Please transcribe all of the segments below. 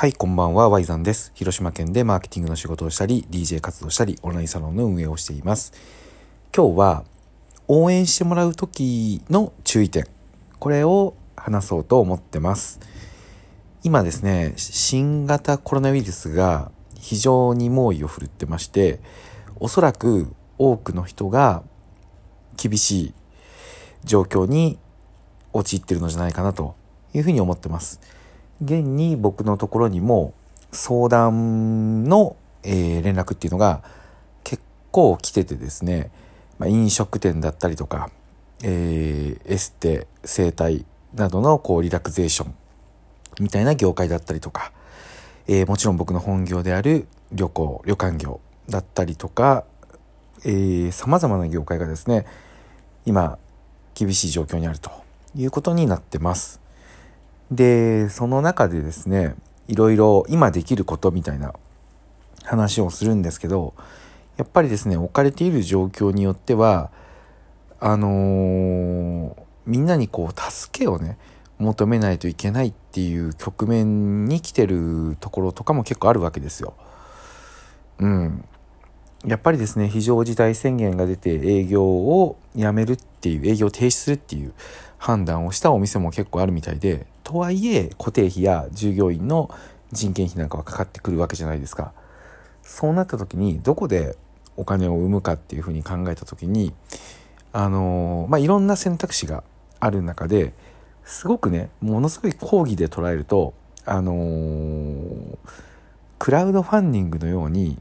はい、こんばんは、ワイザンです。広島県でマーケティングの仕事をしたり、DJ 活動したり、オンラインサロンの運営をしています。今日は、応援してもらう時の注意点。これを話そうと思ってます。今ですね、新型コロナウイルスが非常に猛威を振るってまして、おそらく多くの人が厳しい状況に陥ってるのじゃないかなというふうに思ってます。現に僕のところにも相談の、えー、連絡っていうのが結構来ててですね、まあ、飲食店だったりとか、えー、エステ、整体などのこうリラクゼーションみたいな業界だったりとか、えー、もちろん僕の本業である旅行、旅館業だったりとか、えー、様々な業界がですね、今、厳しい状況にあるということになってます。で、その中でですね、いろいろ今できることみたいな話をするんですけど、やっぱりですね、置かれている状況によっては、あのー、みんなにこう、助けをね、求めないといけないっていう局面に来てるところとかも結構あるわけですよ。うん。やっぱりですね、非常事態宣言が出て営業をやめるっていう、営業停止するっていう判断をしたお店も結構あるみたいで、とはいえ固定費や従業員の人件費なんかはかかってくるわけじゃないですか。そうなった時にどこでお金を生むかっていうふうに考えた時にあのまあいろんな選択肢がある中ですごくねものすごい講義で捉えるとあのー、クラウドファンディングのように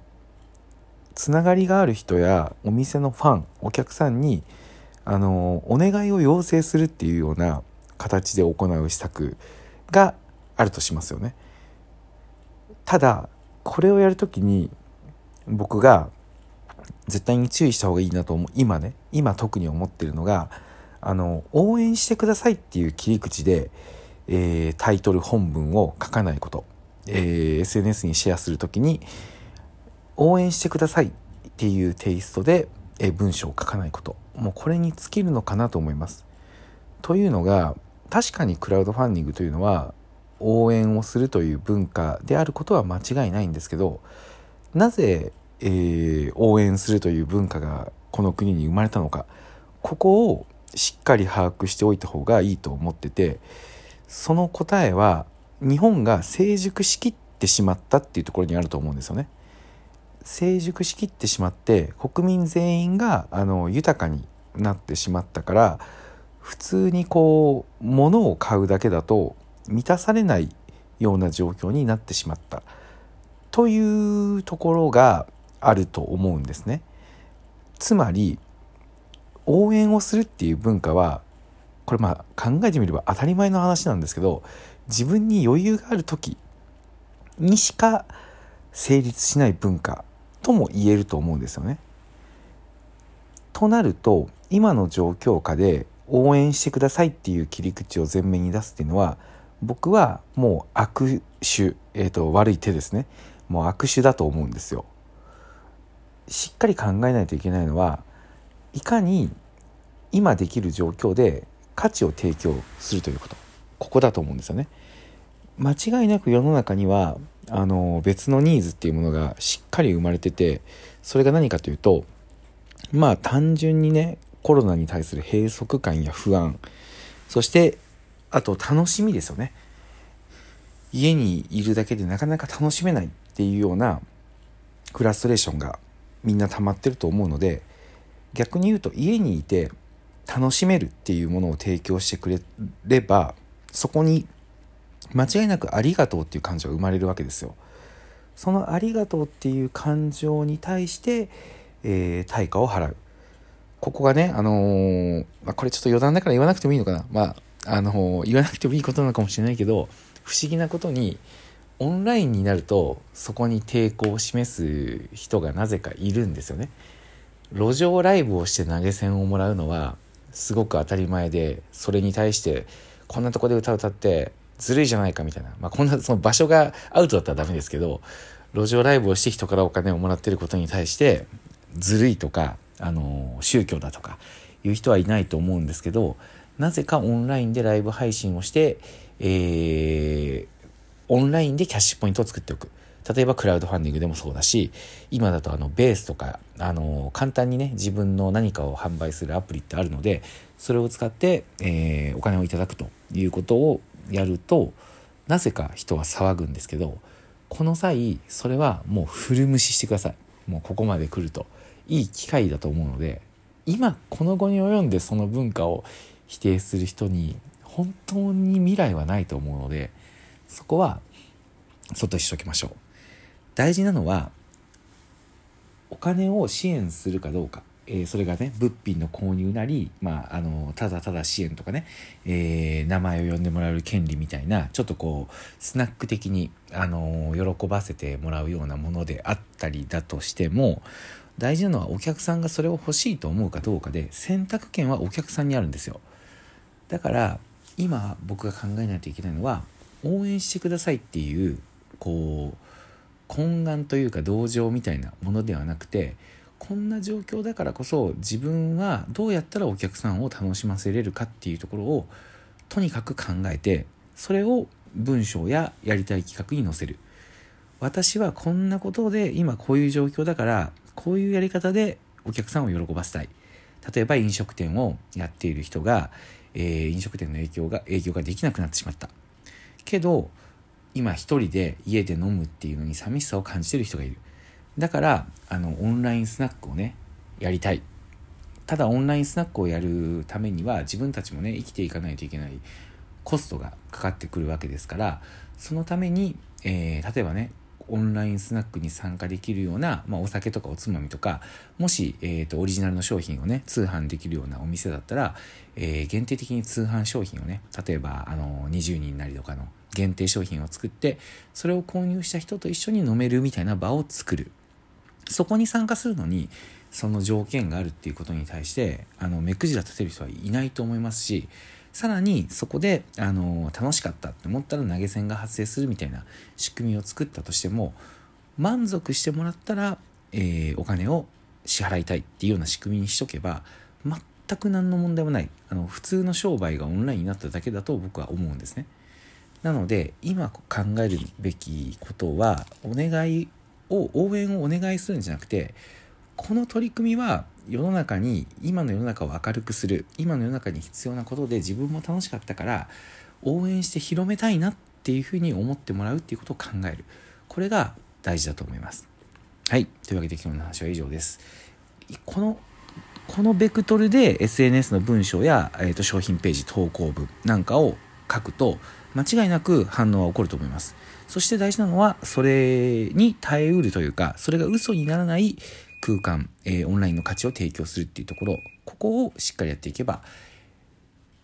つながりがある人やお店のファンお客さんにあのお願いを要請するっていうような形で行う施策があるとしますよね。ただこれをやるときに僕が絶対に注意した方がいいなと思う今ね今特に思ってるのがあの応援してくださいっていう切り口で、えー、タイトル本文を書かないこと、えー、SNS にシェアする時に応援してくださいっていうテイストで、えー、文章を書かないこともうこれに尽きるのかなと思います。というのが確かにクラウドファンディングというのは応援をするという文化であることは間違いないんですけどなぜ、えー、応援するという文化がこの国に生まれたのかここをしっかり把握しておいた方がいいと思っててその答えは日本が成熟しきってしまったっていうところにあると思うんですよね。成熟しきってしまって国民全員があの豊かになってしまったから普通にこう物を買うだけだと満たされないような状況になってしまったというところがあると思うんですね。つまり応援をするっていう文化はこれまあ考えてみれば当たり前の話なんですけど自分に余裕がある時にしか成立しない文化とも言えると思うんですよね。となると今の状況下で応援してくださいっていう切り口を前面に出すっていうのは僕はもう悪手、えーと、悪い手ですねもう悪手だと思うんですよ。しっかり考えないといけないのはいかに今できる状況で価値を提供するということここだと思うんですよね。間違いなく世の中にはあの別のニーズっていうものがしっかり生まれててそれが何かというとまあ単純にねコロナに対する閉塞感や不安そしてあと楽しみですよね家にいるだけでなかなか楽しめないっていうようなフラストレーションがみんな溜まってると思うので逆に言うと家にいて楽しめるっていうものを提供してくれればそこに間違いなくありがとうっていう感情が生まれるわけですよ。そのありがとうっていう感情に対して、えー、対価を払う。ここがね、あのー、まあ、これちょっと余談だから言わなくてもいいのかな。まあ、あのー、言わなくてもいいことなのかもしれないけど、不思議なことに、オンラインになると、そこに抵抗を示す人がなぜかいるんですよね。路上ライブをして投げ銭をもらうのは、すごく当たり前で、それに対して、こんなとこで歌歌って、ずるいじゃないかみたいな。まあ、こんな、その場所がアウトだったらダメですけど、路上ライブをして人からお金をもらってることに対して、ずるいとか、あの宗教だとかいう人はいないと思うんですけどなぜかオンラインでライブ配信をして、えー、オンラインでキャッシュポイントを作っておく。例えばクラウドファンディングでもそうだし、今だとあのベースとか、あの、簡単にね、自分の何かを販売するアプリってあるので、それを使って、えー、お金をいただくということをやると、なぜか人は騒ぐんですけど、この際、それはもう古無視してください。もうここまで来ると。いい機会だと思うので、今この後に及んでその文化を否定する人に本当に未来はないと思うので、そこはそっとしときましょう。大事なのはお金を支援するかどうか、えー、それがね物品の購入なり、まあ、あのただただ支援とかね、えー、名前を呼んでもらえる権利みたいなちょっとこうスナック的に、あの喜ばせてもらうようなものであったりだとしても大事なのはお客さんがそれを欲しいと思うかどうかで選択権はお客さんにあるんですよ。だから今僕が考えないといけないのは応援してくださいっていうこう懇願というか同情みたいなものではなくてこんな状況だからこそ自分はどうやったらお客さんを楽しませれるかっていうところをとにかく考えてそれを文章ややりたい企画に載せる。私はこんなことで今こういう状況だからこういうやり方でお客さんを喜ばせたい例えば飲食店をやっている人が、えー、飲食店の影響が営業ができなくなってしまったけど今一人で家で飲むっていうのに寂しさを感じてる人がいる。だから、あの、オンラインスナックをね、やりたい。ただオンラインスナックをやるためには自分たちもね、生きていかないといけないコストがかかってくるわけですから、そのために、えー、例えばね、オンラインスナックに参加できるような、まあ、お酒とかおつまみとか、もし、えっ、ー、と、オリジナルの商品をね、通販できるようなお店だったら、えー、限定的に通販商品をね、例えば、あの、20人なりとかの限定商品を作ってそれを購入した人と一緒に飲めるみたいな場を作る。そこに参加するのにその条件があるっていうことに対してあの目くじら立てる人はいないと思いますしさらにそこであの楽しかったって思ったら投げ銭が発生するみたいな仕組みを作ったとしても満足してもらったら、えー、お金を支払いたいっていうような仕組みにしとけば全く何の問題もないあの普通の商売がオンラインになっただけだと僕は思うんですね。なので今考えるべきことはお願いを応援をお願いするんじゃなくてこの取り組みは世の中に今の世の中を明るくする今の世の中に必要なことで自分も楽しかったから応援して広めたいなっていうふうに思ってもらうっていうことを考える。これが大事だと思います。はい。というわけで今日の話は以上です。このこのベクトルで SNS の文章や、えー、と商品ページ投稿文なんかを書くと間違いなく反応は起こると思います。そして大事なのは、それに耐えうるというか、それが嘘にならない空間、えー、オンラインの価値を提供するっていうところ、ここをしっかりやっていけば、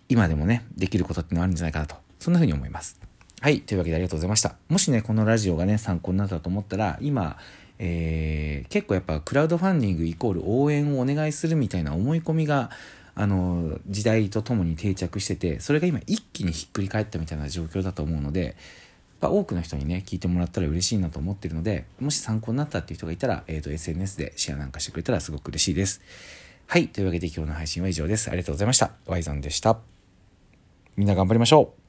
今でもね、できることってのはあるんじゃないかなと、そんな風に思います。はい。というわけでありがとうございました。もしね、このラジオがね、参考になったと思ったら、今、えー、結構やっぱクラウドファンディングイコール応援をお願いするみたいな思い込みがあの時代とともに定着しててそれが今一気にひっくり返ったみたいな状況だと思うのでや多くの人にね聞いてもらったら嬉しいなと思ってるのでもし参考になったっていう人がいたら、えーと、SNS でシェアなんかしてくれたらすごく嬉しいです。はいというわけで今日の配信は以上です。ありがとうございました。ワイザンでした。みんな頑張りましょう。